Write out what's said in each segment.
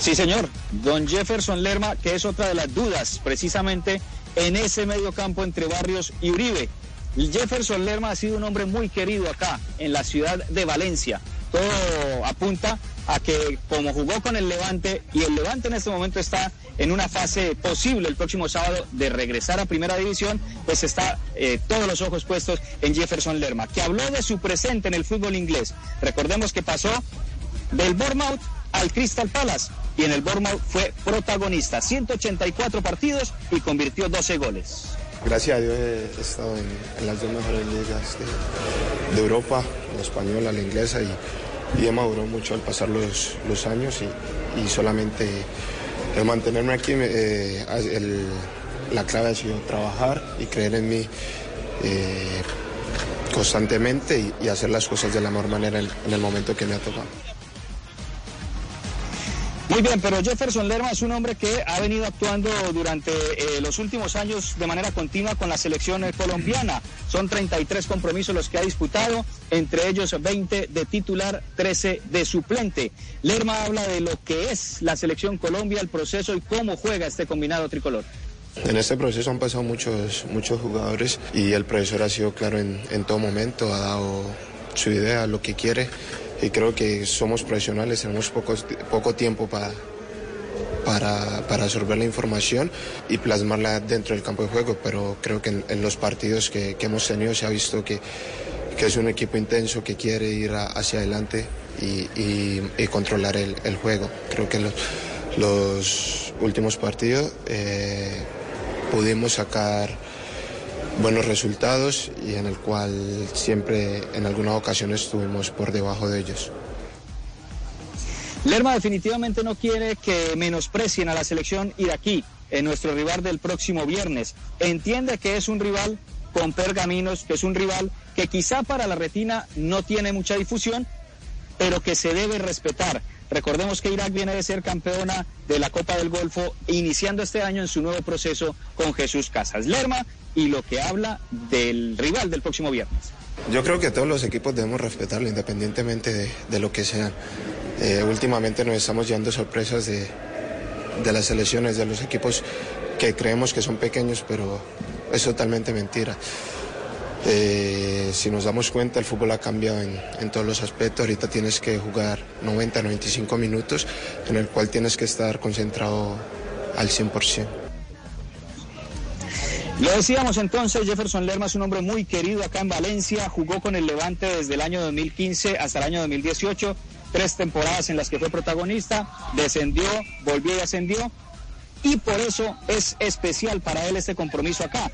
Sí, señor. Don Jefferson Lerma, que es otra de las dudas precisamente en ese medio campo entre Barrios y Uribe. Jefferson Lerma ha sido un hombre muy querido acá, en la ciudad de Valencia. Todo apunta a que como jugó con el Levante y el Levante en este momento está en una fase posible el próximo sábado de regresar a Primera División, pues está eh, todos los ojos puestos en Jefferson Lerma, que habló de su presente en el fútbol inglés. Recordemos que pasó del Bournemouth al Crystal Palace y en el Bournemouth fue protagonista, 184 partidos y convirtió 12 goles. Gracias a Dios he estado en, las dos mejores ligas de, Europa, la española, la inglesa y, y he madurado mucho al pasar los, los años y, solamente el mantenerme aquí, eh, la clave ha sido trabajar y creer en mí eh, constantemente y, hacer las cosas de la mejor manera en el momento que me ha tocado. Muy bien, pero Jefferson Lerma es un hombre que ha venido actuando durante eh, los últimos años de manera continua con la selección eh, colombiana. Son 33 compromisos los que ha disputado, entre ellos 20 de titular, 13 de suplente. Lerma habla de lo que es la selección Colombia, el proceso y cómo juega este combinado tricolor. En este proceso han pasado muchos, muchos jugadores y el profesor ha sido claro en, en todo momento, ha dado su idea, lo que quiere y creo que somos profesionales, tenemos poco, poco tiempo para, para, absorber la información y plasmarla dentro del campo de juego, pero creo que en, los partidos que, hemos tenido se ha visto que, que, es un equipo intenso que quiere ir hacia adelante y, controlar el, juego. Creo que en los, últimos partidos eh, pudimos sacar buenos resultados y en el cual siempre en algunas ocasiones estuvimos por debajo de ellos. Lerma definitivamente no quiere que menosprecien a la selección iraquí, en nuestro rival del próximo viernes. Entiende que es un rival con pergaminos, que es un rival que quizá para la retina no tiene mucha difusión, pero que se debe respetar. Recordemos que Irak viene de ser campeona de la Copa del Golfo, iniciando este año en su nuevo proceso con Jesús Casas Lerma y lo que habla del rival del próximo viernes. Yo creo que todos los equipos debemos respetarlo independientemente de, lo que sean. Eh, últimamente nos estamos llevando sorpresas de, de las selecciones, de los equipos que creemos que son pequeños, pero es totalmente mentira. Eh, si nos damos cuenta, el fútbol ha cambiado en, todos los aspectos. Ahorita tienes que jugar 90, 95 minutos en el cual tienes que estar concentrado al 100%. Lo decíamos entonces, Jefferson Lerma es un hombre muy querido acá en Valencia, jugó con el Levante desde el año 2015 hasta el año 2018, tres temporadas en las que fue protagonista, descendió, volvió y ascendió, y por eso es especial para él este compromiso acá.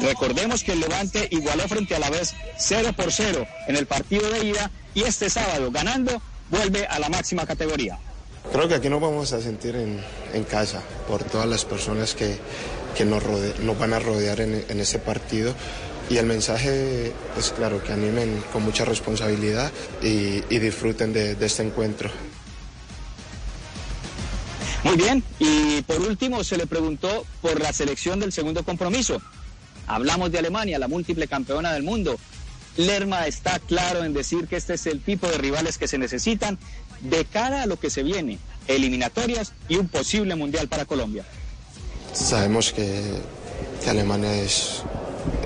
Recordemos que el Levante igualó frente a la vez 0 por 0 en el partido de ida y este sábado ganando vuelve a la máxima categoría. Creo que aquí nos vamos a sentir en, casa por todas las personas que, nos, nos, van a rodear en, ese partido. Y el mensaje es claro, que animen con mucha responsabilidad y, disfruten de este encuentro. Muy bien, y por último se le preguntó por la selección del segundo compromiso. Hablamos de Alemania, la múltiple campeona del mundo. Lerma está claro en decir que este es el tipo de rivales que se necesitan de cara a lo que se viene, eliminatorias y un posible mundial para Colombia. Sabemos que, Alemania es,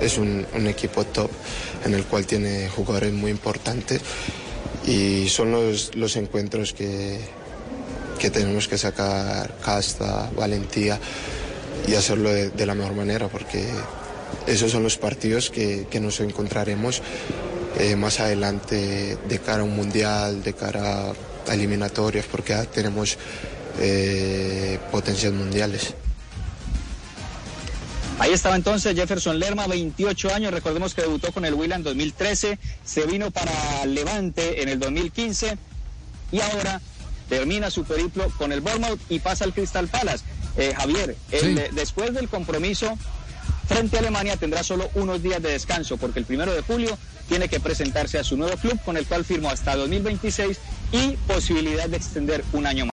es un, equipo top en el cual tiene jugadores muy importantes y son los, los encuentros que, que tenemos que sacar casta, valentía y hacerlo de, la mejor manera, porque esos son los partidos que, nos encontraremos eh, más adelante de cara a un mundial, de cara a eliminatorias, porque ya tenemos eh, potencias mundiales. Ahí estaba entonces Jefferson Lerma, 28 años, recordemos que debutó con el Willa en 2013, se vino para Levante en el 2015 y ahora termina su periplo con el Bournemouth y pasa al Crystal Palace. Eh, Javier, después del compromiso frente a Alemania tendrá solo unos días de descanso porque el primero de julio tiene que presentarse a su nuevo club con el cual firmó hasta 2026 y posibilidad de extender un año más.